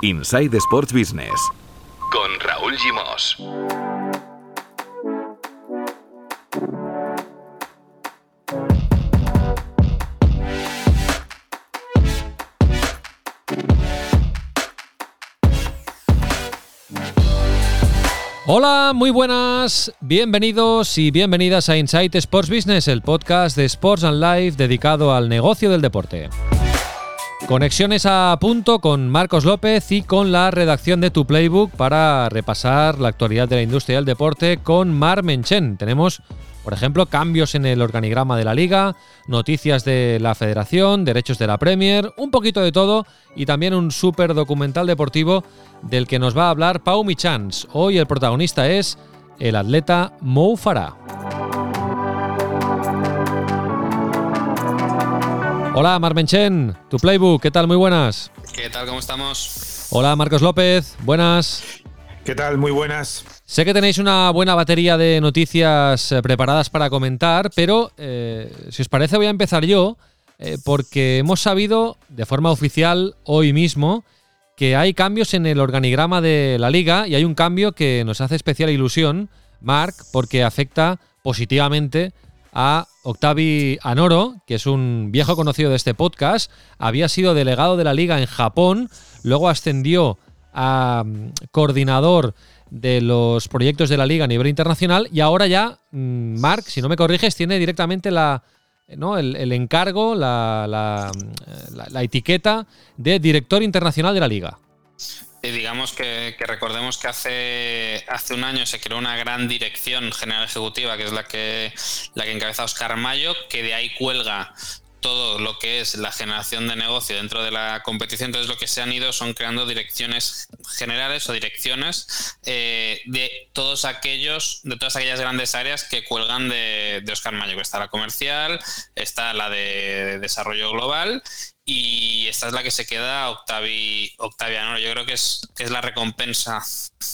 Inside Sports Business con Raúl Gimos. Hola, muy buenas, bienvenidos y bienvenidas a Insight Sports Business, el podcast de Sports and Life dedicado al negocio del deporte. Conexiones a punto con Marcos López y con la redacción de Tu Playbook para repasar la actualidad de la industria del deporte con Mar Menchen. Tenemos por ejemplo, cambios en el organigrama de la liga, noticias de la federación, derechos de la Premier, un poquito de todo y también un súper documental deportivo del que nos va a hablar Pau Michans. Hoy el protagonista es el atleta Mo Farah. Hola Marmenchen, tu playbook, ¿qué tal? Muy buenas. ¿Qué tal? ¿Cómo estamos? Hola Marcos López, buenas. ¿Qué tal? Muy buenas. Sé que tenéis una buena batería de noticias eh, preparadas para comentar, pero eh, si os parece voy a empezar yo, eh, porque hemos sabido de forma oficial hoy mismo que hay cambios en el organigrama de la liga y hay un cambio que nos hace especial ilusión, Mark, porque afecta positivamente a Octavi Anoro, que es un viejo conocido de este podcast, había sido delegado de la liga en Japón, luego ascendió a mm, coordinador de los proyectos de la liga a nivel internacional y ahora ya, mm, Mark, si no me corriges, tiene directamente la, ¿no? el, encargo, la, la, la, etiqueta de director internacional de la liga. Y digamos que, recordemos que hace, hace un año se creó una gran dirección general ejecutiva, que es la que, la que encabeza Oscar Mayo, que de ahí cuelga todo lo que es la generación de negocio dentro de la competición. Entonces, lo que se han ido son creando direcciones generales o direcciones eh, de todos aquellos, de todas aquellas grandes áreas que cuelgan de, Oscar Mayo, que está la comercial, está la de desarrollo global y esta es la que se queda Octavi, Octaviano. Yo creo que es, que es la recompensa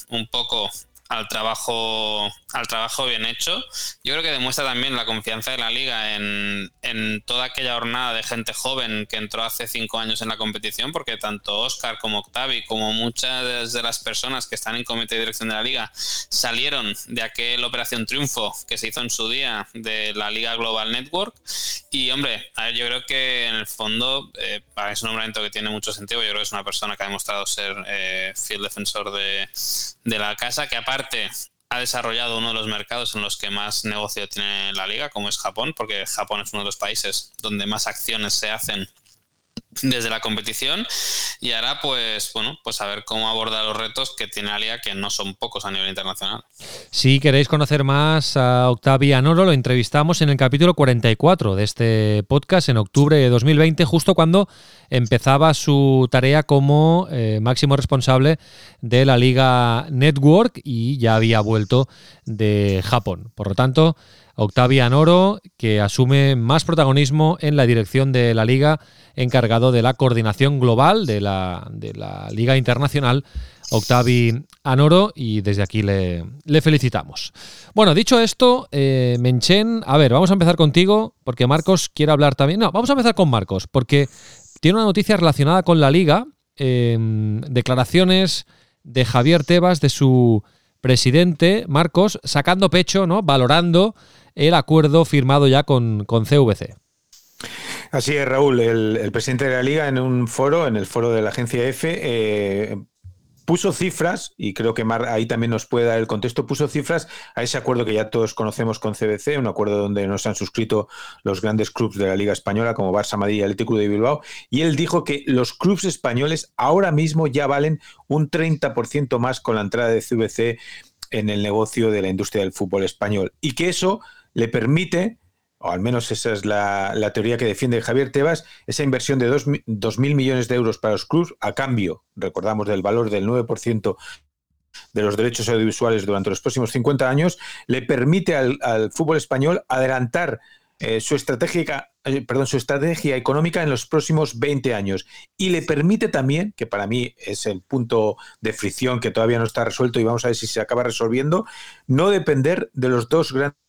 un poco al trabajo, al trabajo bien hecho. Yo creo que demuestra también la confianza de la liga en, en, toda aquella jornada de gente joven que entró hace cinco años en la competición, porque tanto Oscar como Octavi, como muchas de las personas que están en comité de dirección de la liga, salieron de aquel Operación Triunfo que se hizo en su día de la Liga Global Network. Y hombre, a ver, yo creo que en el fondo, eh, para ese nombramiento que tiene mucho sentido, yo creo que es una persona que ha demostrado ser eh, fiel defensor de, de la casa, que aparte ha desarrollado uno de los mercados en los que más negocio tiene la liga, como es Japón, porque Japón es uno de los países donde más acciones se hacen desde la competición y ahora pues bueno pues a ver cómo aborda los retos que tiene la liga que no son pocos a nivel internacional. Si queréis conocer más a Octavia Noro lo entrevistamos en el capítulo 44 de este podcast en octubre de 2020 justo cuando empezaba su tarea como eh, máximo responsable de la liga Network y ya había vuelto de Japón. Por lo tanto Octavia Noro, que asume más protagonismo en la dirección de la liga, encargado de la coordinación global de la, de la Liga Internacional. Octavi Anoro y desde aquí le, felicitamos. Bueno, dicho esto, eh, Menchen, a ver, vamos a empezar contigo porque Marcos quiere hablar también. No, vamos a empezar con Marcos porque tiene una noticia relacionada con la liga, em, declaraciones de Javier Tebas, de su presidente, Marcos, sacando pecho, ¿no? Valorando el acuerdo firmado ya con, con CVC. Así es, Raúl. El, presidente de la liga en un foro, en el foro de la agencia F, eh, puso cifras, y creo que Mar ahí también nos puede dar el contexto, puso cifras a ese acuerdo que ya todos conocemos con CBC, un acuerdo donde nos han suscrito los grandes clubes de la Liga Española como Barça, Madrid y Atlético de Bilbao, y él dijo que los clubes españoles ahora mismo ya valen un 30% más con la entrada de CBC en el negocio de la industria del fútbol español, y que eso le permite, o al menos esa es la, teoría que defiende Javier Tebas, esa inversión de 2.000 millones de euros para los clubes a cambio, recordamos, del valor del 9% de los derechos audiovisuales durante los próximos 50 años, le permite al, fútbol español adelantar eh, su, estrategia, eh, perdón, su estrategia económica en los próximos 20 años. Y le permite también, que para mí es el punto de fricción que todavía no está resuelto y vamos a ver si se acaba resolviendo, no depender de los dos grandes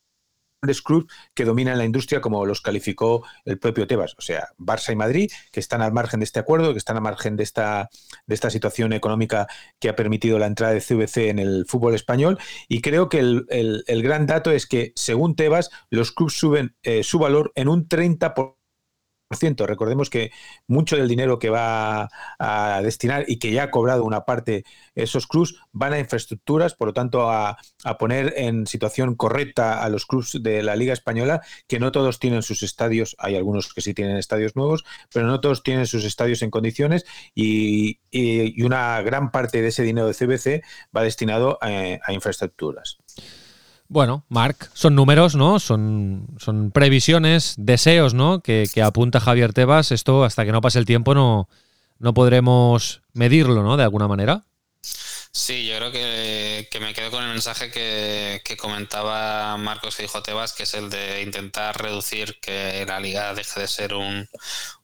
grandes clubes que dominan la industria, como los calificó el propio Tebas, o sea, Barça y Madrid, que están al margen de este acuerdo, que están al margen de esta, de esta situación económica que ha permitido la entrada de CVC en el fútbol español. Y creo que el, gran dato es que, según Tebas, los clubes suben eh, su valor en un 30%. Recordemos que mucho del dinero que va a destinar y que ya ha cobrado una parte esos clubs van a infraestructuras, por lo tanto a, poner en situación correcta a los clubs de la Liga Española, que no todos tienen sus estadios, hay algunos que sí tienen estadios nuevos, pero no todos tienen sus estadios en condiciones y, una gran parte de ese dinero de CBC va destinado a infraestructuras. Bueno, Marc, son números, ¿no? Son, son previsiones, deseos, ¿no? Que, apunta Javier Tebas. Esto, hasta que no pase el tiempo, no, no podremos medirlo, ¿no? De alguna manera. Sí, yo creo que, me quedo con el mensaje que, comentaba Marcos que dijo Tebas, que es el de intentar reducir que la liga deje de ser un,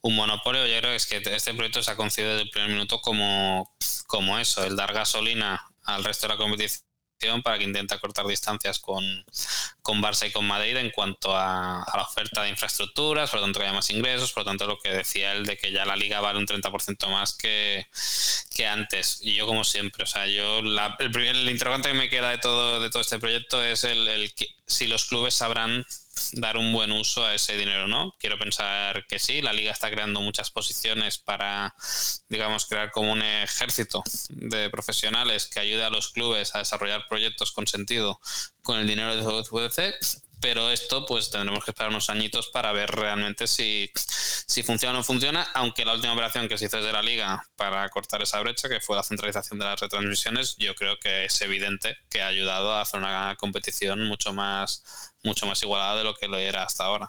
un monopolio. Yo creo que es que este proyecto se ha concebido desde el primer minuto como, como eso, el dar gasolina al resto de la competición para que intente cortar distancias con, con Barça y con Madrid en cuanto a, la oferta de infraestructuras, por lo tanto que haya más ingresos, por lo tanto lo que decía él de que ya la liga vale un 30% más que, que antes. Y yo como siempre, o sea, yo el, primer, interrogante que me queda de todo, de todo este proyecto es el, el si los clubes sabrán dar un buen uso a ese dinero, ¿no? Quiero pensar que sí, la liga está creando muchas posiciones para, digamos, crear como un ejército de profesionales que ayude a los clubes a desarrollar proyectos con sentido con el dinero de UCC, pero esto pues tendremos que esperar unos añitos para ver realmente si, si funciona o no funciona, aunque la última operación que se hizo desde la liga para cortar esa brecha, que fue la centralización de las retransmisiones, yo creo que es evidente que ha ayudado a hacer una competición mucho más, mucho más igualada de lo que lo era hasta ahora.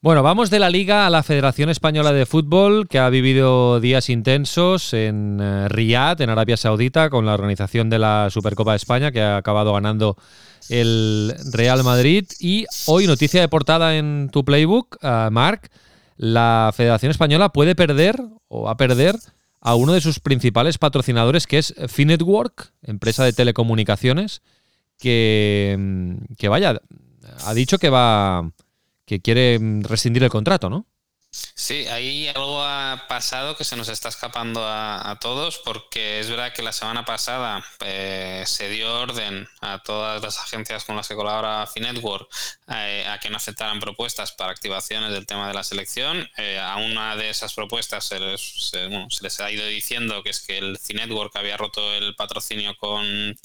Bueno, vamos de la Liga a la Federación Española de Fútbol, que ha vivido días intensos en eh, Riyadh, en Arabia Saudita, con la organización de la Supercopa de España, que ha acabado ganando el Real Madrid. Y hoy, noticia de portada en tu playbook, uh, Marc, la Federación Española puede perder o va a perder a uno de sus principales patrocinadores, que es Finetwork, empresa de telecomunicaciones, que, mm, que vaya, ha dicho que va que quiere rescindir el contrato, ¿no? Sí, ahí algo ha pasado que se nos está escapando a, todos porque es verdad que la semana pasada eh, se dio orden a todas las agencias con las que colabora Finetwork eh, a que no aceptaran propuestas para activaciones del tema de la selección. Eh, a una de esas propuestas se les, ha ido diciendo que es que el Finetwork había roto el patrocinio con,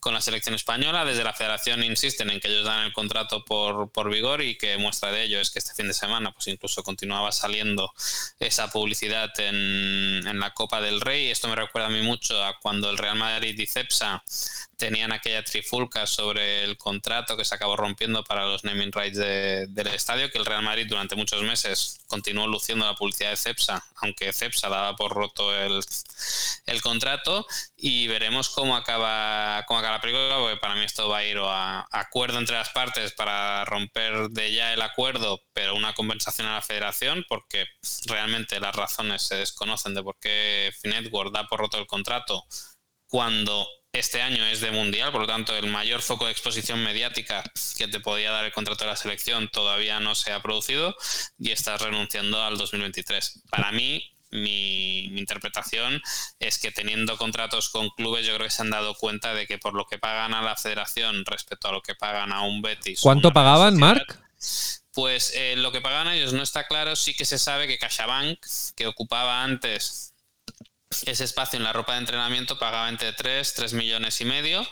con la selección española. Desde la federación insisten en que ellos dan el contrato por, por vigor y que muestra de ello es que este fin de semana pues incluso continuaba saliendo esa publicidad en, en, la Copa del Rey. Esto me recuerda a mí mucho a cuando el Real Madrid y Cepsa tenían aquella trifulca sobre el contrato que se acabó rompiendo para los naming rights del estadio, que el Real Madrid durante muchos meses continuó luciendo la publicidad de Cepsa, aunque Cepsa daba por roto el, el contrato, y veremos cómo acaba, cómo acaba la película, porque para mí esto va a ir a acuerdo entre las partes para romper de ya el acuerdo, pero una compensación a la federación, porque realmente las razones se desconocen de por qué Finetwork da por roto el contrato cuando este año es de mundial, por lo tanto el mayor foco de exposición mediática que te podía dar el contrato de la selección todavía no se ha producido y estás renunciando al 2023. Para mí, mi, interpretación es que teniendo contratos con clubes, yo creo que se han dado cuenta de que por lo que pagan a la federación respecto a lo que pagan a un Betis. ¿Cuánto pagaban, Marc? Pues eh, lo que pagan ellos no está claro. Sí que se sabe que CaixaBank, que ocupaba antes ese espacio en la ropa de entrenamiento pagaba entre 3, 3 millones y medio,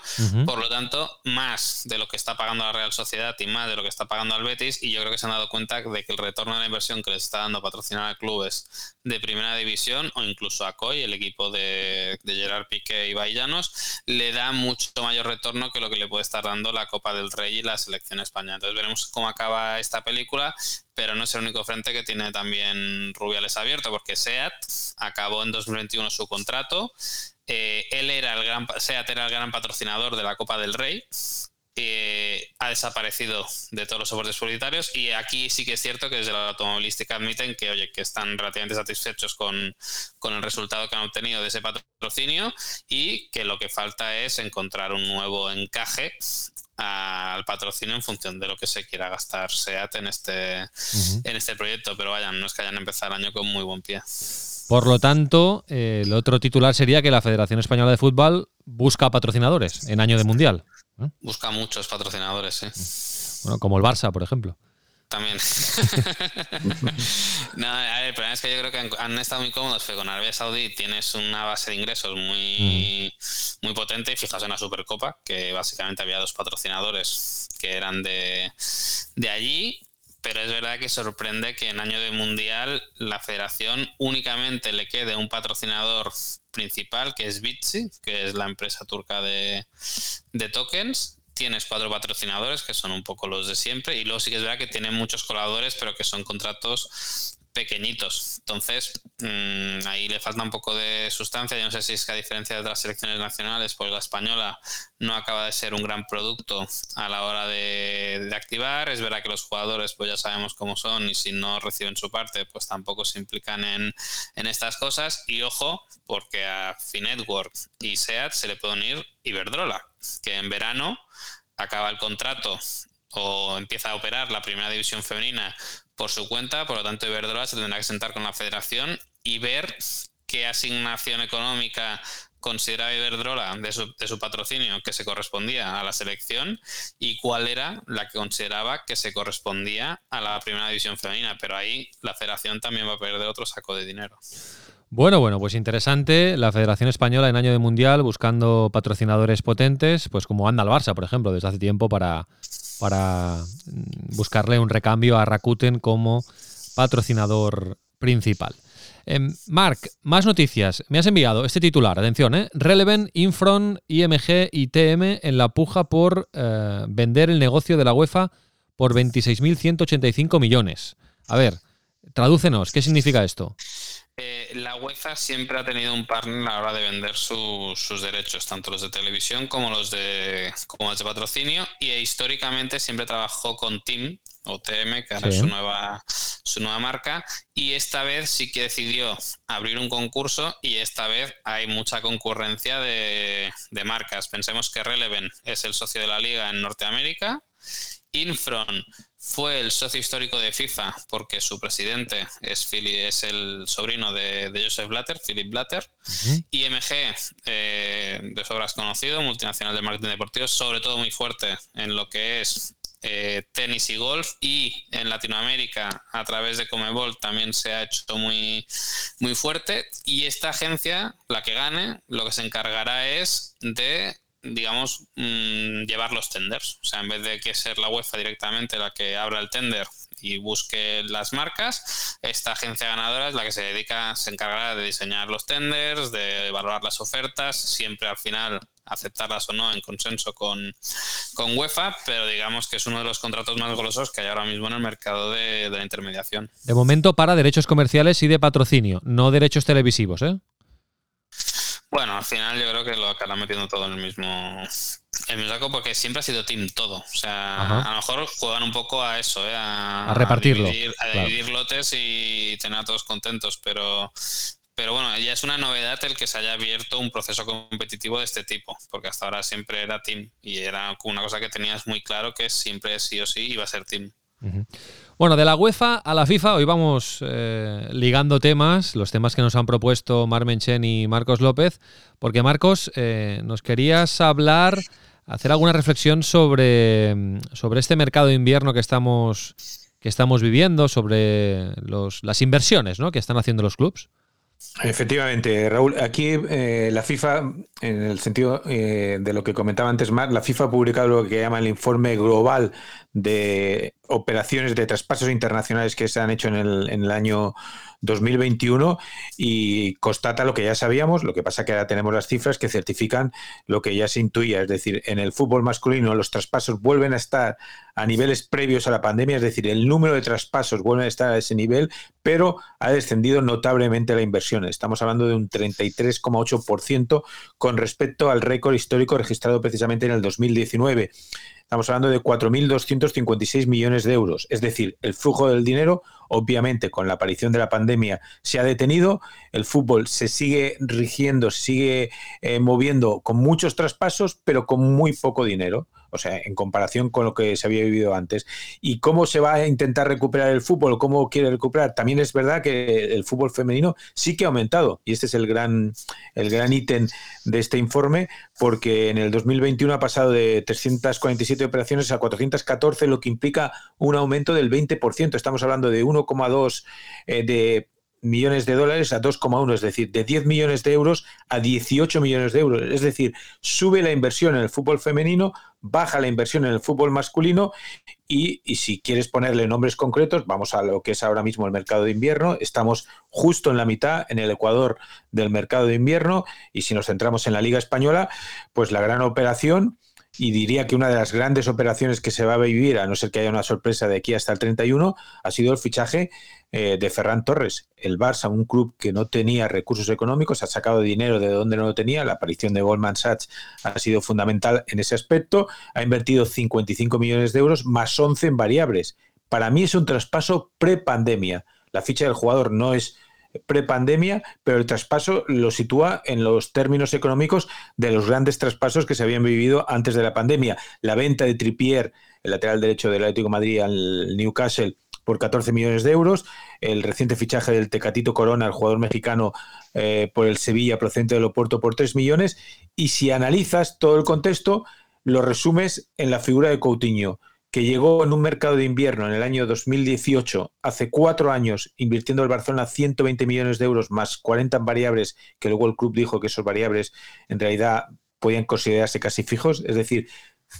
por lo tanto, más de lo que está pagando la Real Sociedad y más de lo que está pagando al Betis, y yo creo que se han dado cuenta de que el retorno de la inversión que les está dando patrocinar a clubes de primera división o incluso a COI, el equipo de, Gerard Piqué y Baillanos, le da mucho mayor retorno que lo que le puede estar dando la Copa del Rey y la selección española. Entonces veremos cómo acaba esta película, pero no es el único frente que tiene también Rubiales abierto, porque SEAT acabó en 2021 su contrato. Eh, él era el gran, SEAT era el gran patrocinador de la Copa del Rey eh, ha desaparecido de todos los soportes publicitarios y aquí sí que es cierto que desde la automovilística admiten que, oye, que están relativamente satisfechos con, con, el resultado que han obtenido de ese patrocinio y que lo que falta es encontrar un nuevo encaje al patrocinio en función de lo que se quiera gastar SEAT en este, en este proyecto, pero vayan, no es que hayan empezado el año con muy buen pie. Por lo tanto, eh, el otro titular sería que la Federación Española de Fútbol busca patrocinadores en año de Mundial. Busca muchos patrocinadores, sí. Bueno, como el Barça, por ejemplo. También. no, el problema es que yo creo que han, estado muy cómodos, pero con Arabia Saudí tienes una base de ingresos muy, mm. muy potente. Y fijaos en la Supercopa, que básicamente había dos patrocinadores que eran de, de allí pero es verdad que sorprende que en año de mundial la federación únicamente le quede un patrocinador principal que es Bitsi, que es la empresa turca de, de tokens. Tienes cuatro patrocinadores que son un poco los de siempre y luego sí que es verdad que tienen muchos colaboradores pero que son contratos pequeñitos. Entonces, mm, ahí le falta un poco de sustancia. Yo no sé si es que a diferencia de otras selecciones nacionales, pues la española no acaba de ser un gran producto a la hora de, activar. Es verdad que los jugadores, pues ya sabemos cómo son y si no reciben su parte, pues tampoco se implican en, en estas cosas. Y ojo, porque a Finetwork y SEAT se le puede unir Iberdrola, que en verano acaba el contrato o empieza a operar la primera división femenina por su cuenta, por lo tanto Iberdrola se tendrá que sentar con la federación y ver qué asignación económica consideraba Iberdrola de su, patrocinio que se correspondía a la selección y cuál era la que consideraba que se correspondía a la primera división femenina. Pero ahí la federación también va a perder otro saco de dinero. Bueno, bueno, pues interesante. La Federación Española en año de Mundial buscando patrocinadores potentes, pues como anda el Barça, por ejemplo, desde hace tiempo para, para mm, buscarle un recambio a Rakuten como patrocinador principal. Em, Marc, más noticias. Me has enviado este titular, atención, ¿eh? Relevant, Infron, IMG y TM en la puja por eh, vender el negocio de la UEFA por 26.185 millones. A ver, tradúcenos, ¿qué significa esto? Eh, la UEFA siempre ha tenido un partner a la hora de vender sus derechos, tanto los de televisión como los de, como los de patrocinio, y históricamente siempre trabajó con Team o TM, que ahora es su nueva, su nueva marca, y esta vez sí que decidió abrir un concurso y esta vez hay mucha concurrencia de, de marcas. Pensemos que Releven es el socio de la liga en Norteamérica, Infron fue el socio histórico de FIFA porque su presidente es, es el sobrino de, Joseph Blatter, Philip Blatter. IMG, eh, de sobras conocido, multinacional de marketing deportivo, sobre todo muy fuerte en lo que es eh, tenis y golf. Y en Latinoamérica a través de Comebol también se ha hecho muy, muy fuerte. Y esta agencia, la que gane, lo que se encargará es de digamos, mm, llevar los tenders. O sea, en vez de que ser la UEFA directamente la que abra el tender y busque las marcas, esta agencia ganadora es la que se dedica, se encargará de diseñar los tenders, de valorar las ofertas, siempre al final aceptarlas o no en consenso con, con UEFA, pero digamos que es uno de los contratos más golosos que hay ahora mismo en el mercado de, de la intermediación. De momento para derechos comerciales y de patrocinio, no derechos televisivos, ¿eh? Bueno, al final yo creo que lo acabarán metiendo todo en el mismo, el mismo saco porque siempre ha sido team todo. O sea, a lo mejor juegan un poco a eso, ¿eh? a, repartirlo. A dividir, lotes y tener a todos contentos, pero, pero bueno, ya es una novedad el que se haya abierto un proceso competitivo de este tipo, porque hasta ahora siempre era team y era una cosa que tenías muy claro que siempre sí o sí iba a ser team. Bueno, de la UEFA a la FIFA, hoy vamos eh, ligando temas, los temas que nos han propuesto Marmen Chen y Marcos López, porque Marcos, eh, nos querías hablar, hacer alguna reflexión sobre, sobre este mercado de invierno que estamos, que estamos viviendo, sobre los, las inversiones ¿no? que están haciendo los clubes. Efectivamente, Raúl, aquí eh, la FIFA, en el sentido de lo que comentaba antes Mar, la FIFA ha publicado lo que llama el informe global de operaciones de traspasos internacionales que se han hecho en el, en el año 2021 y constata lo que ya sabíamos, lo que pasa que ahora tenemos las cifras que certifican lo que ya se intuía, es decir, en el fútbol masculino los traspasos vuelven a estar a niveles previos a la pandemia, es decir, el número de traspasos vuelve a estar a ese nivel, pero ha descendido notablemente la inversión. Estamos hablando de un 33,8% con respecto al récord histórico registrado precisamente en el 2019. Estamos hablando de 4.256 millones de euros. Es decir, el flujo del dinero, obviamente, con la aparición de la pandemia, se ha detenido, el fútbol se sigue rigiendo, se sigue eh, moviendo con muchos traspasos, pero con muy poco dinero o sea, en comparación con lo que se había vivido antes. ¿Y cómo se va a intentar recuperar el fútbol? ¿Cómo quiere recuperar? También es verdad que el fútbol femenino sí que ha aumentado y este es el gran, el gran ítem de este informe porque en el 2021 ha pasado de 347 operaciones a 414, lo que implica un aumento del 20%. Estamos hablando de 1,2 eh, de millones de dólares a 2,1, es decir, de 10 millones de euros a 18 millones de euros. Es decir, sube la inversión en el fútbol femenino, baja la inversión en el fútbol masculino y, si quieres ponerle nombres concretos, vamos a lo que es ahora mismo el mercado de invierno. Estamos justo en la mitad, en el Ecuador del mercado de invierno y si nos centramos en la Liga Española, pues la gran operación y diría que una de las grandes operaciones que se va a vivir, a no ser que haya una sorpresa de aquí hasta el 31, ha sido el fichaje eh, de Ferran Torres. El Barça, un club que no tenía recursos económicos, ha sacado dinero de donde no lo tenía. La aparición de Goldman Sachs ha sido fundamental en ese aspecto. Ha invertido 55 millones de euros más 11 en variables. Para mí es un traspaso pre-pandemia. La ficha del jugador no es prepandemia, pero el traspaso lo sitúa en los términos económicos de los grandes traspasos que se habían vivido antes de la pandemia. La venta de Tripier, el lateral derecho del Atlético Madrid al Newcastle, por 14 millones de euros, el reciente fichaje del Tecatito Corona, el jugador mexicano, eh, por el Sevilla procedente del Oporto por 3 millones, y si analizas todo el contexto, lo resumes en la figura de Coutinho que llegó en un mercado de invierno en el año 2018, hace cuatro años, invirtiendo el Barcelona 120 millones de euros más 40 variables, que luego el club dijo que esos variables en realidad podían considerarse casi fijos, es decir,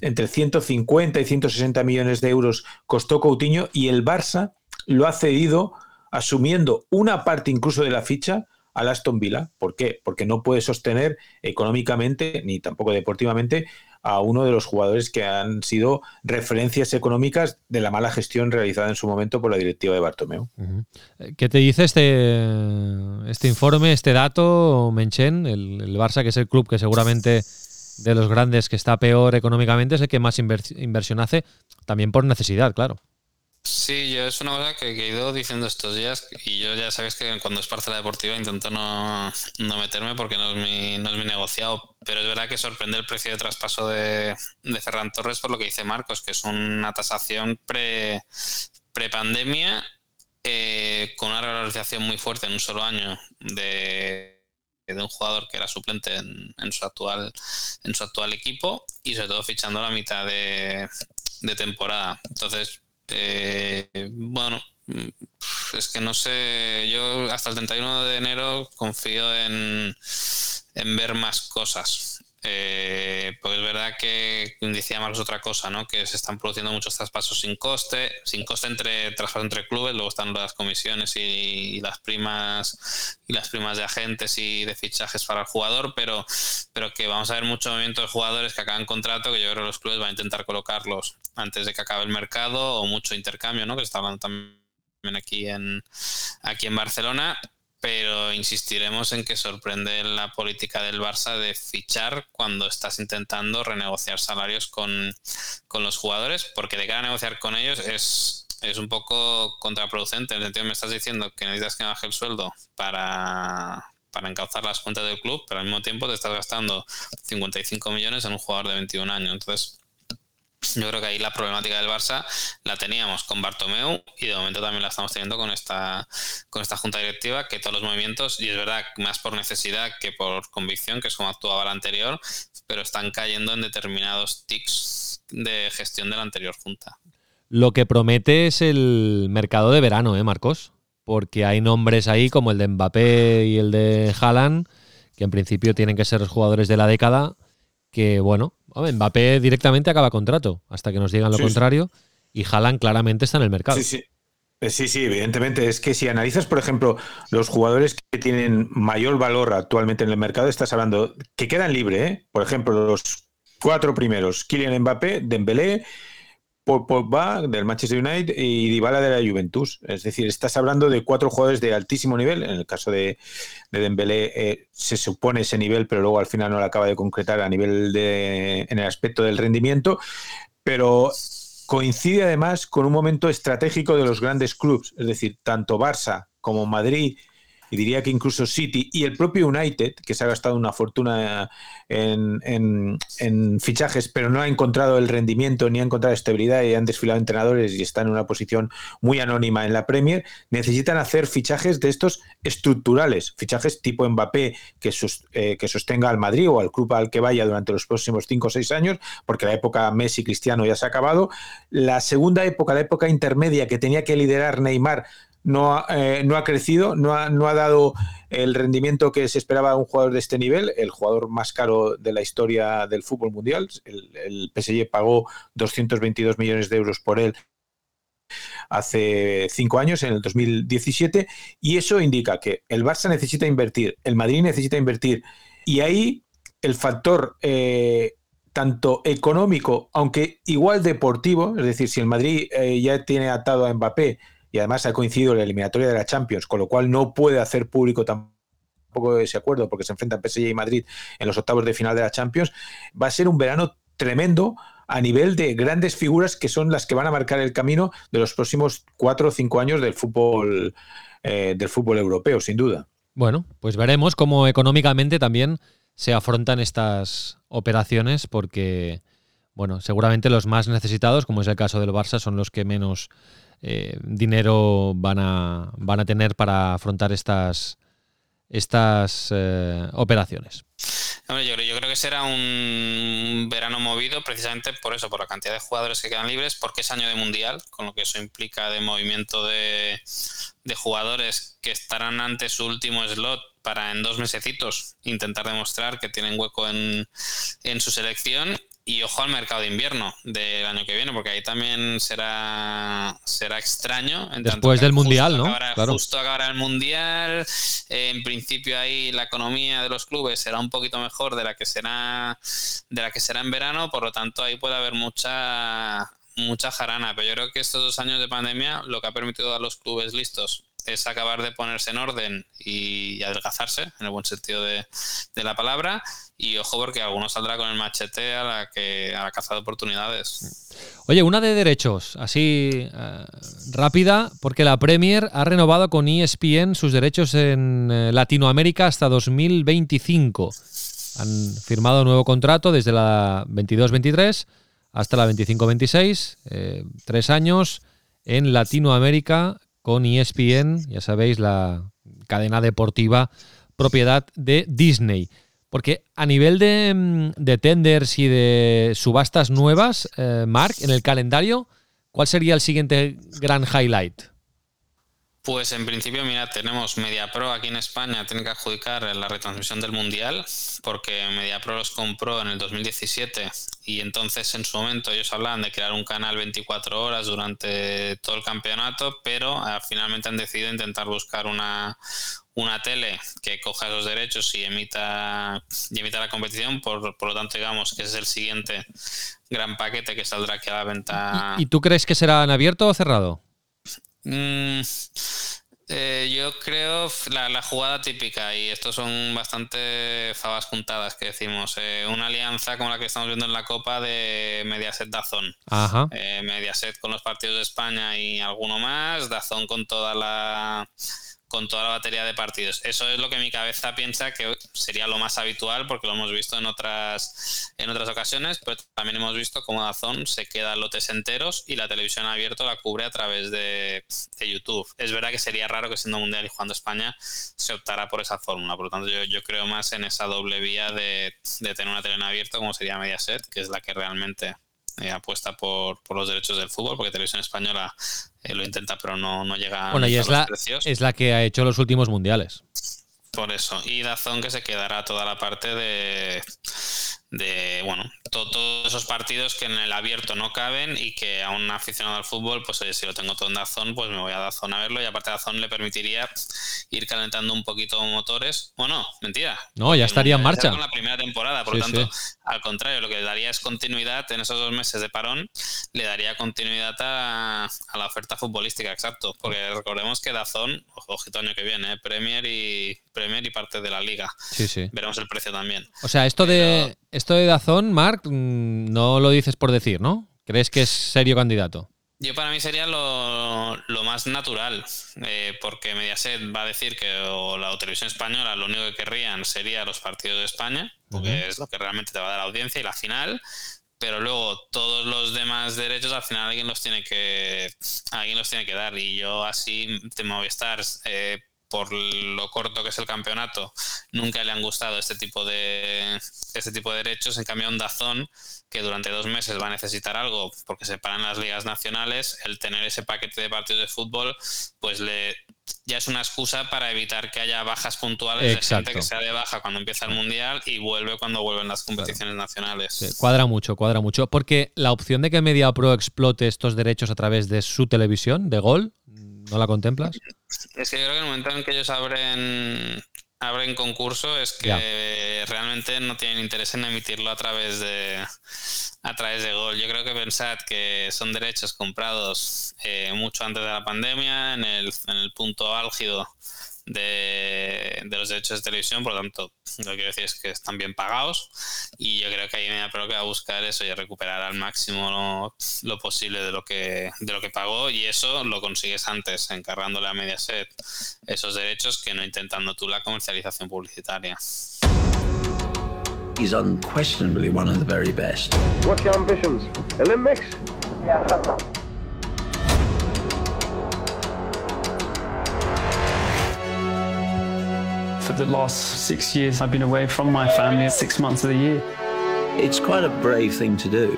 entre 150 y 160 millones de euros costó Coutinho y el Barça lo ha cedido asumiendo una parte incluso de la ficha al Aston Villa. ¿Por qué? Porque no puede sostener económicamente ni tampoco deportivamente a uno de los jugadores que han sido referencias económicas de la mala gestión realizada en su momento por la directiva de Bartomeu. ¿Qué te dice este, este informe, este dato, Menchen? El, el, Barça, que es el club que seguramente de los grandes que está peor económicamente, es el que más inversión hace, también por necesidad, claro. Sí, yo es una cosa que, he ido diciendo estos días y yo ya sabes que cuando es parcela deportiva intento no, meterme porque no es, mi, no es mi negociado, pero es verdad que sorprende el precio de traspaso de, de Ferran Torres por lo que dice Marcos, que es una tasación pre, pre-pandemia eh, con una revalorización muy fuerte en un solo año de, de un jugador que era suplente en, su actual en su actual equipo y sobre todo fichando la mitad de, de temporada. Entonces, eh, bueno, mm, es que no sé, yo hasta el 31 de enero confío en, en ver más cosas. Eh, pues es verdad que decía Marcos otra cosa, ¿no? Que se están produciendo muchos traspasos sin coste, sin coste entre traspasos entre clubes, luego están las comisiones y, las primas y las primas de agentes y de fichajes para el jugador, pero, pero que vamos a ver mucho movimiento de jugadores que acaban contrato, que yo creo que los clubes van a intentar colocarlos antes de que acabe el mercado, o mucho intercambio, ¿no? Que se está hablando también aquí en aquí en Barcelona pero insistiremos en que sorprende la política del Barça de fichar cuando estás intentando renegociar salarios con, los jugadores, porque de cara a negociar con ellos es, es un poco contraproducente. En el sentido, me estás diciendo que necesitas que baje el sueldo para, para encauzar las cuentas del club, pero al mismo tiempo te estás gastando 55 millones en un jugador de 21 años. Entonces, yo creo que ahí la problemática del Barça la teníamos con Bartomeu y de momento también la estamos teniendo con esta, con esta junta directiva, que todos los movimientos, y es verdad, más por necesidad que por convicción, que es como actuaba la anterior, pero están cayendo en determinados tics de gestión de la anterior junta. Lo que promete es el mercado de verano, ¿eh, Marcos? Porque hay nombres ahí como el de Mbappé y el de Haaland, que en principio tienen que ser los jugadores de la década, que bueno, Mbappé directamente acaba contrato hasta que nos digan lo contrario y Haaland claramente está en el mercado. Sí, sí. Eh, sí, sí, evidentemente. Es que si analizas, por ejemplo, los jugadores que tienen mayor valor actualmente en el mercado, estás hablando que quedan libres, ¿eh? Por ejemplo, los cuatro primeros, Kylian Mbappé, Dembélé, Pogba del Manchester United y Dybala de la Juventus. Es decir, estás hablando de cuatro jugadores de altísimo nivel. En el caso de, de Dembélé eh, se supone ese nivel, pero luego al final no lo acaba de concretar a nivel de en el aspecto del rendimiento. pero coincide además con un momento estratégico de los grandes clubes, es decir, tanto Barça como Madrid y diría que incluso City y el propio United, que se ha gastado una fortuna en, fichajes, pero no ha encontrado el rendimiento ni ha encontrado estabilidad y han desfilado entrenadores y están en una posición muy anónima en la Premier, necesitan hacer fichajes de estos estructurales, fichajes tipo Mbappé que, eh, que sostenga al Madrid o al club al que vaya durante los próximos cinco o seis años, porque la época Messi-Cristiano ya se ha acabado. La segunda época, la época intermedia que tenía que liderar Neymar, no ha, eh, no ha crecido, no ha, no ha, dado el rendimiento que se esperaba de un jugador de este nivel, el jugador más caro de la historia del fútbol mundial. El, PSG pagó 222 millones de euros por él hace cinco años, en el 2017, y eso indica que el Barça necesita invertir, el Madrid necesita invertir, y ahí el factor eh, tanto económico, aunque igual deportivo, es decir, si el Madrid eh, ya tiene atado a Mbappé, y además ha coincidido la eliminatoria de la Champions, con lo cual no puede hacer público tampoco ese acuerdo porque se enfrentan PSG y Madrid en los octavos de final de la Champions, va a ser un verano tremendo a nivel de grandes figuras que son las que van a marcar el camino de los próximos cuatro o cinco años del fútbol, eh, del fútbol europeo, sin duda. Bueno, pues veremos cómo económicamente también se afrontan estas operaciones porque, bueno, seguramente los más necesitados, como es el caso del Barça, son los que menos eh, dinero van a, van a tener para afrontar estas, estas eh, operaciones. yo, creo que será un verano movido precisamente por eso, por la cantidad de jugadores que quedan libres, porque es año de mundial, con lo que eso implica de movimiento de, de jugadores que estarán ante su último slot para en dos mesecitos intentar demostrar que tienen hueco en, en su selección y ojo al mercado de invierno del año que viene, porque ahí también será, será extraño. Después del Mundial, ¿no? claro. Justo acabará el Mundial. en principio ahí la economía de los clubes será un poquito mejor de la que será, de la que será en verano, por lo tanto ahí puede haber mucha mucha jarana, pero yo creo que estos dos años de pandemia lo que ha permitido a los clubes listos es acabar de ponerse en orden y adelgazarse, en el buen sentido de, la palabra. Y ojo, porque alguno saldrá con el machete a la, que, a la caza de oportunidades. Oye, una de derechos, así eh, rápida, porque la Premier ha renovado con ESPN sus derechos en eh, Latinoamérica hasta 2025. Han firmado un nuevo contrato desde la 22-23 hasta la 25-26, eh, tres años en Latinoamérica con ESPN, ya sabéis, la cadena deportiva propiedad de Disney. Porque a nivel de, mm, tenders y de subastas nuevas, eh, Mark, en el calendario, ¿cuál sería el siguiente gran highlight? Pues en principio, mira, tenemos MediaPro aquí en España, tiene que adjudicar la retransmisión del Mundial, porque MediaPro los compró en el 2017 y entonces en su momento ellos hablaban de crear un canal 24 horas durante todo el campeonato, pero ah, finalmente han decidido intentar buscar una, una tele que coja esos derechos y emita, y emita la competición, por, por lo tanto digamos que es el siguiente gran paquete que saldrá aquí a la venta. ¿Y, tú crees que será en abierto o cerrado? Mm, eh, yo creo la, jugada típica, y estos son bastante fabas juntadas que decimos, eh, una alianza como la que estamos viendo en la Copa de Mediaset Dazón. Eh, Mediaset con los partidos de España y alguno más, Dazón con toda la con toda la batería de partidos. Eso es lo que mi cabeza piensa que sería lo más habitual porque lo hemos visto en otras, en otras ocasiones, pero también hemos visto cómo Dazón se queda lotes enteros y la televisión abierta la cubre a través de, YouTube. Es verdad que sería raro que siendo mundial y jugando España se optara por esa fórmula, por lo tanto yo, creo más en esa doble vía de, de tener una tele en abierto como sería Mediaset, que es la que realmente eh, apuesta por, los derechos del fútbol, porque Televisión Española eh, lo intenta, pero no, no llega bueno, y es la, Es la que ha hecho los últimos mundiales. Por eso. Y Dazón que se quedará toda la parte de de bueno todos esos partidos que en el abierto no caben y que a un aficionado al fútbol pues si lo tengo todo en Dazón pues me voy a Dazón a verlo y aparte Dazón le permitiría ir calentando un poquito motores. O no mentira. No ya estaría en marcha. con la primera temporada por lo tanto al contrario lo que le daría es continuidad en esos dos meses de parón le daría continuidad a, la oferta futbolística exacto. Porque recordemos que Dazón ojito año que viene ¿eh? Premier y Premier y parte de la liga. Sí sí. Veremos el precio también. O sea esto de esto de Dazón, Mark, mm, no lo dices por decir, ¿no? ¿Crees que es serio candidato? Yo para mí sería lo, más natural, eh, porque Mediaset va a decir que o la televisión española lo único que querrían sería los partidos de España, porque es lo que realmente te va a dar audiencia y la final, pero luego todos los demás derechos al final alguien los tiene que alguien los tiene que dar y yo así de Movistar eh, por lo corto que es el campeonato, nunca le han gustado este tipo de este tipo de derechos. En cambio, un Dazón, que durante dos meses va a necesitar algo porque se paran las ligas nacionales, el tener ese paquete de partidos de fútbol, pues le ya es una excusa para evitar que haya bajas puntuales de gente que sea de baja cuando empieza el mundial y vuelve cuando vuelven las competiciones nacionales. cuadra mucho, cuadra mucho. Porque la opción de que Media Pro explote estos derechos a través de su televisión, de gol, ¿No la contemplas? Es que yo creo que en el momento en que ellos abren abren concurso es que realmente no tienen interés en emitirlo a través de a través de Gol. Yo creo que pensad que son derechos comprados eh, mucho antes de la pandemia, en el, en el punto álgido de, los derechos de televisión, por lo tanto, lo que quiero decir es que están bien pagados y yo creo que ahí me creo que va a buscar eso y recuperar al máximo lo, posible de lo que de lo que pagó y eso lo consigues antes encargándole a Mediaset esos derechos que no intentando tú la comercialización publicitaria. He's unquestionably one of the very best. What's your ambitions? Olympics? Yeah. For the last six years, I've been away from my family six months of the year. It's quite a brave thing to do.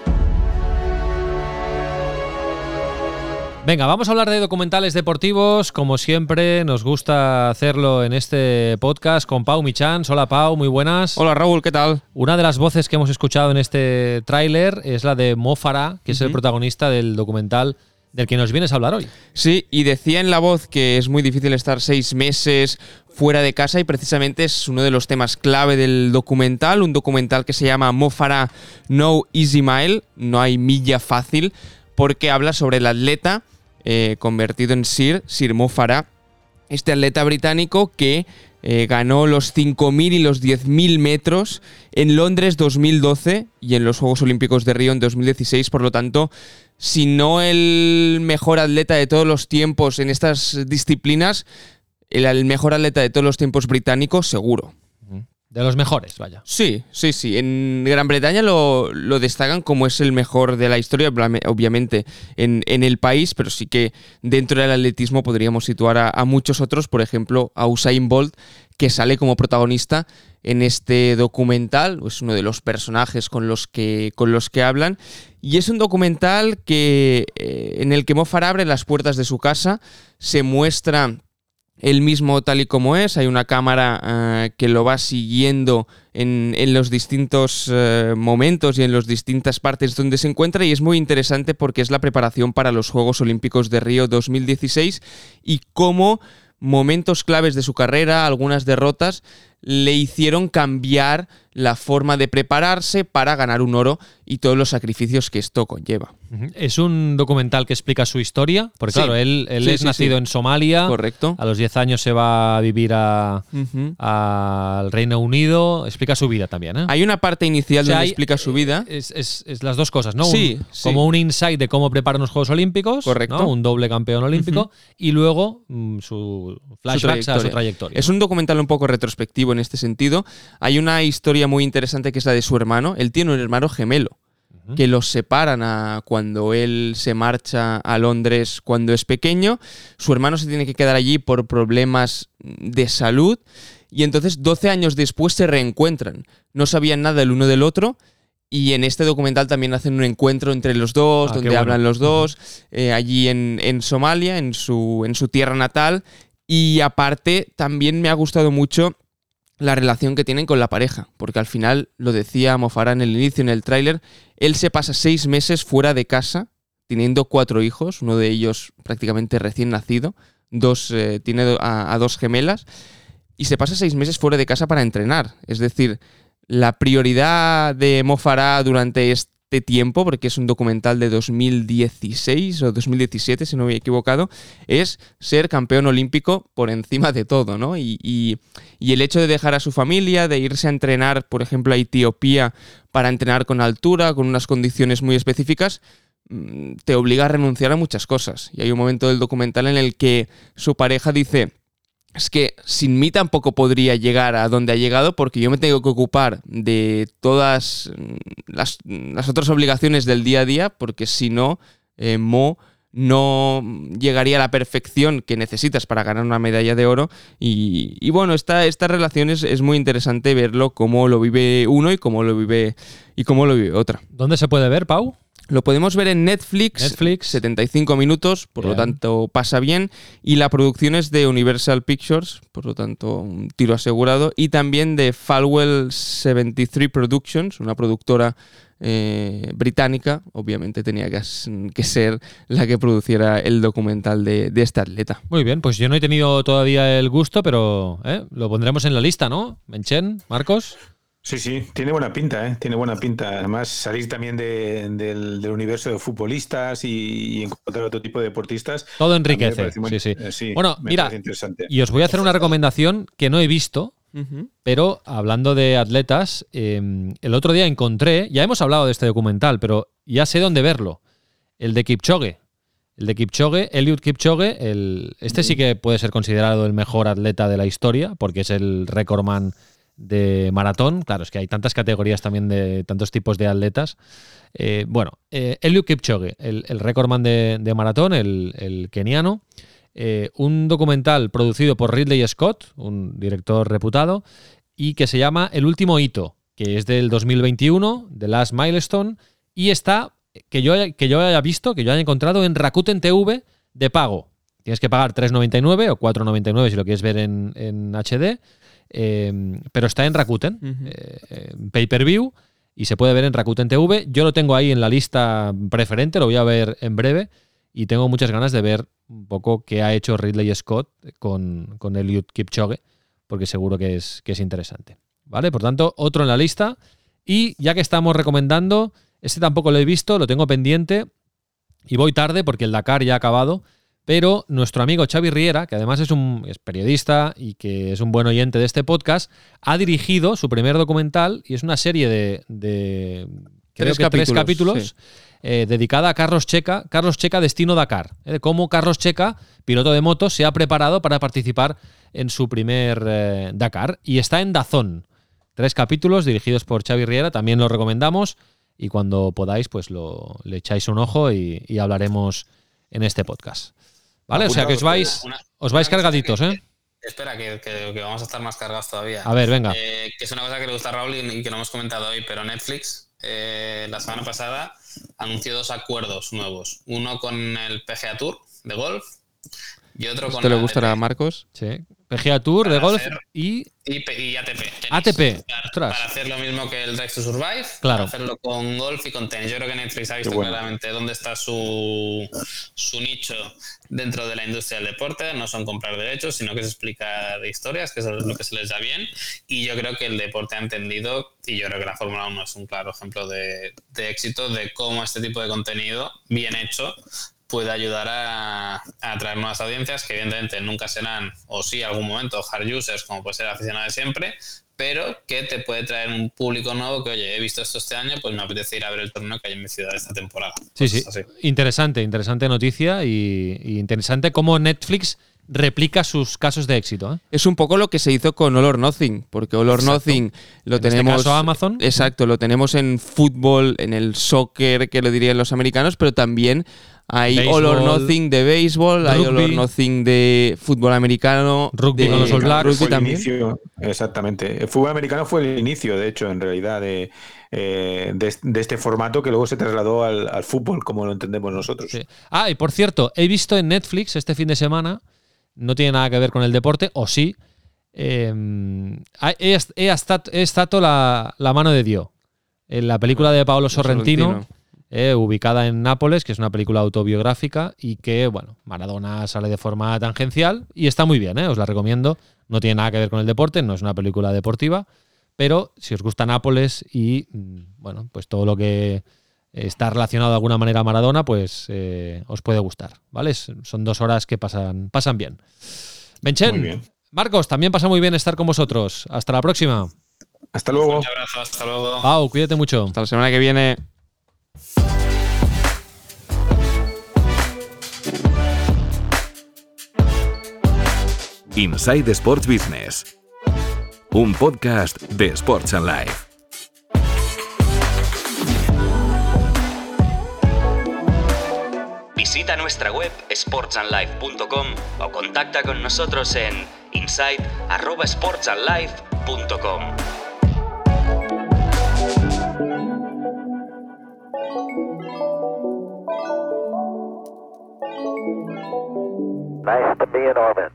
Venga, vamos a hablar de documentales deportivos. Como siempre, nos gusta hacerlo en este podcast con Pau Michan. Hola Pau, muy buenas. Hola Raúl, ¿qué tal? Una de las voces que hemos escuchado en este tráiler es la de Mo Farah, que es el protagonista del documental del que nos vienes a hablar hoy. Sí, y decía en la voz que es muy difícil estar seis meses fuera de casa y precisamente es uno de los temas clave del documental, un documental que se llama Mofara No Easy Mile, no hay milla fácil, porque habla sobre el atleta eh, convertido en Sir, Sir Mofara, este atleta británico que eh, ganó los 5.000 y los 10.000 metros en Londres 2012 y en los Juegos Olímpicos de Río en 2016, por lo tanto si no el mejor atleta de todos los tiempos en estas disciplinas, el, mejor atleta de todos los tiempos británico, seguro. De los mejores, vaya. Sí, sí, sí. En Gran Bretaña lo, destacan como es el mejor de la historia, obviamente, en, el país, pero sí que dentro del atletismo podríamos situar a, a, muchos otros, por ejemplo, a Usain Bolt, que sale como protagonista en este documental, es uno de los personajes con los que, con los que hablan, y es un documental que, eh, en el que Mofar abre las puertas de su casa, se muestra él mismo tal y como es, hay una cámara eh, que lo va siguiendo en, los distintos eh, momentos y en las distintas partes donde se encuentra y es muy interesante porque es la preparación para los Juegos Olímpicos de Río 2016 y cómo momentos claves de su carrera, algunas derrotas, le hicieron cambiar la forma de prepararse para ganar un oro y todos los sacrificios que esto conlleva. Es un documental que explica su historia, porque claro, él, es nacido en Somalia. Correcto. A los 10 años se va a vivir al Reino Unido. Explica su vida también. ¿eh? Hay una parte inicial donde explica su vida. Es, las dos cosas, ¿no? Sí, Como un insight de cómo preparan los Juegos Olímpicos. Correcto. Un doble campeón olímpico. Y luego mm, su flashback a su trayectoria. Es un documental un poco retrospectivo en este sentido. Hay una historia muy interesante que es la de su hermano. Él tiene un hermano gemelo que los separan a cuando él se marcha a Londres cuando es pequeño. Su hermano se tiene que quedar allí por problemas de salud y entonces 12 años después se reencuentran. No sabían nada el uno del otro. Y en este documental también hacen un encuentro entre los dos, ah, donde hablan los dos, eh, allí en, en, Somalia, en su, en su tierra natal. Y aparte, también me ha gustado mucho la relación que tienen con la pareja, porque al final, lo decía Mofara en el inicio, en el tráiler, él se pasa seis meses fuera de casa, teniendo cuatro hijos, uno de ellos prácticamente recién nacido, dos, eh, tiene a, dos gemelas, y se pasa seis meses fuera de casa para entrenar. Es decir, la prioridad de Mofara durante este tiempo, porque es un documental de 2016 o 2017, si no me he equivocado, es ser campeón olímpico por encima de todo, ¿no? Y, y, el hecho de dejar a su familia, de irse a entrenar, por ejemplo, a Etiopía para entrenar con altura, con unas condiciones muy específicas, mm, te obliga a renunciar a muchas cosas. Y hay un momento del documental en el que su pareja dice, es que sin mí tampoco podría llegar a donde ha llegado porque yo me tengo que ocupar de todas mm, las, otras obligaciones del día a día porque si no, eh, Mo no llegaría a la perfección que necesitas para ganar una medalla de oro. Y, bueno, esta, esta relación es, muy interesante verlo, cómo lo vive uno y cómo lo vive, y cómo lo vive otra. ¿Dónde se puede ver, Pau? Lo podemos ver en Netflix, Netflix. 75 minutos, por lo tanto pasa bien. Y la producción es de Universal Pictures, por lo tanto un tiro asegurado. Y también de Falwell 73 Productions, una productora eh, británica. Obviamente tenía que, ser la que produciera el documental de, de, este atleta. Muy bien, pues yo no he tenido todavía el gusto, pero ¿eh? lo pondremos en la lista, ¿no? Menchen, Marcos. Sí, sí, tiene buena pinta, ¿eh? tiene buena pinta. Además, salir también del, universo de futbolistas y, encontrar otro tipo de deportistas. Todo enriquece. sí, sí. Eh, bueno, mira, y os voy a hacer una recomendación que no he visto, pero hablando de atletas, em, el otro día encontré, ya hemos hablado de este documental, pero ya sé dónde verlo. El de Kipchoge. El de Kipchoge, Eliud Kipchoge, el, este sí que puede ser considerado el mejor atleta de la historia, porque es el recordman de maratón. Claro, es que hay tantas categorías también de tantos tipos de atletas. Eh, bueno, eh, Eliud Kipchoge, el, el recordman de, maratón, el, keniano. Eh, un documental producido por Ridley Scott, un director reputado, y que se llama El último hito, que es del 2021, The Last Milestone, y está, que yo, que yo haya visto, que yo haya encontrado en Rakuten TV de pago. Tienes que pagar 3,99 o 4,99 si lo quieres ver en, en HD. Em, pero está en Rakuten, eh, pay-per-view, y se puede ver en Rakuten TV. Yo lo tengo ahí en la lista preferente, lo voy a ver en breve, y tengo muchas ganas de ver un poco qué ha hecho Ridley Scott con, con Eliud Kipchoge, porque seguro que es, que es interesante. ¿Vale? Por tanto, otro en la lista. Y ya que estamos recomendando, este tampoco lo he visto, lo tengo pendiente, y voy tarde porque el Dakar ya ha acabado. Pero nuestro amigo Xavi Riera, que además es un periodista y que es un buen oyente de este podcast, ha dirigido su primer documental y es una serie de, tres, capítulos, eh, dedicada a Carlos Checa, Carlos Checa Destino Dakar, eh, de cómo Carlos Checa, piloto de motos, se ha preparado para participar en su primer eh, Dakar y está en Dazón. Tres capítulos dirigidos por Xavi Riera, también lo recomendamos y cuando podáis pues lo, le echáis un ojo y hablaremos en este podcast. ¿Vale? O sea que os vais, os vais cargaditos, ¿eh? Espera, que, vamos a estar más cargados todavía. A ver, venga. Eh, que es una cosa que le gusta a Raúl y, que no hemos comentado hoy, pero Netflix eh, la semana pasada anunció dos acuerdos nuevos. Uno con el PGA Tour de golf y otro con. ¿Te le gustará a Marcos? Sí. PGA Tour de golf y... y... ATP. ATP. Para, hacer lo mismo que el Drive to Survive. Claro. Para hacerlo con golf y con tenis. Yo creo que Netflix ha visto claramente dónde está su, su nicho dentro de la industria del deporte. No son comprar derechos, sino que es explicar historias, que es lo que se les da bien. Y yo creo que el deporte ha entendido, y yo creo que la Fórmula 1 es un claro ejemplo de, de éxito, de cómo este tipo de contenido bien hecho puede ayudar a, atraer nuevas audiencias que evidentemente nunca serán, o sí, algún momento, hard users, como puede ser aficionado de siempre, pero que te puede traer un público nuevo que, oye, he visto esto este año, pues me apetece ir a ver el torneo que hay en mi ciudad esta temporada. Sí, sí. Interesante, interesante noticia y, interesante cómo Netflix replica sus casos de éxito. ¿eh? Es un poco lo que se hizo con All or Nothing, porque All or Nothing lo este tenemos. Este caso Amazon. Exacto, lo tenemos en fútbol, en el soccer, que lo dirían los americanos, pero también hay All or Nothing de béisbol, hay All or Nothing de fútbol americano. Rugby con los All Blacks. también. exactamente. El fútbol americano fue el inicio, de hecho, en realidad, de, eh, este formato que luego se trasladó al, fútbol, como lo entendemos nosotros. Ah, y por cierto, he visto en Netflix este fin de semana, no tiene nada que ver con el deporte, o sí, eh, he, estado la, mano de Dios. En la película de Paolo Sorrentino eh, ubicada en Nápoles, que es una película autobiográfica y que, bueno, Maradona sale de forma tangencial y está muy bien, eh, os la recomiendo. No tiene nada que ver con el deporte, no es una película deportiva, pero si os gusta Nápoles y, mm, bueno, pues todo lo que está relacionado de alguna manera a Maradona, pues eh, os puede gustar, ¿vale? Son dos horas que pasan, pasan bien. Benchen, Marcos, también pasa muy bien estar con vosotros. Hasta la próxima. Hasta luego. Un abrazo, hasta luego. Pau, cuídate mucho. Hasta la semana que viene. Inside Sports Business. Un podcast de Sports and Life. Visita nuestra web sportsandlife.com o contacta con nosotros en insight@sportsandlife.com. Nice to be in orbit.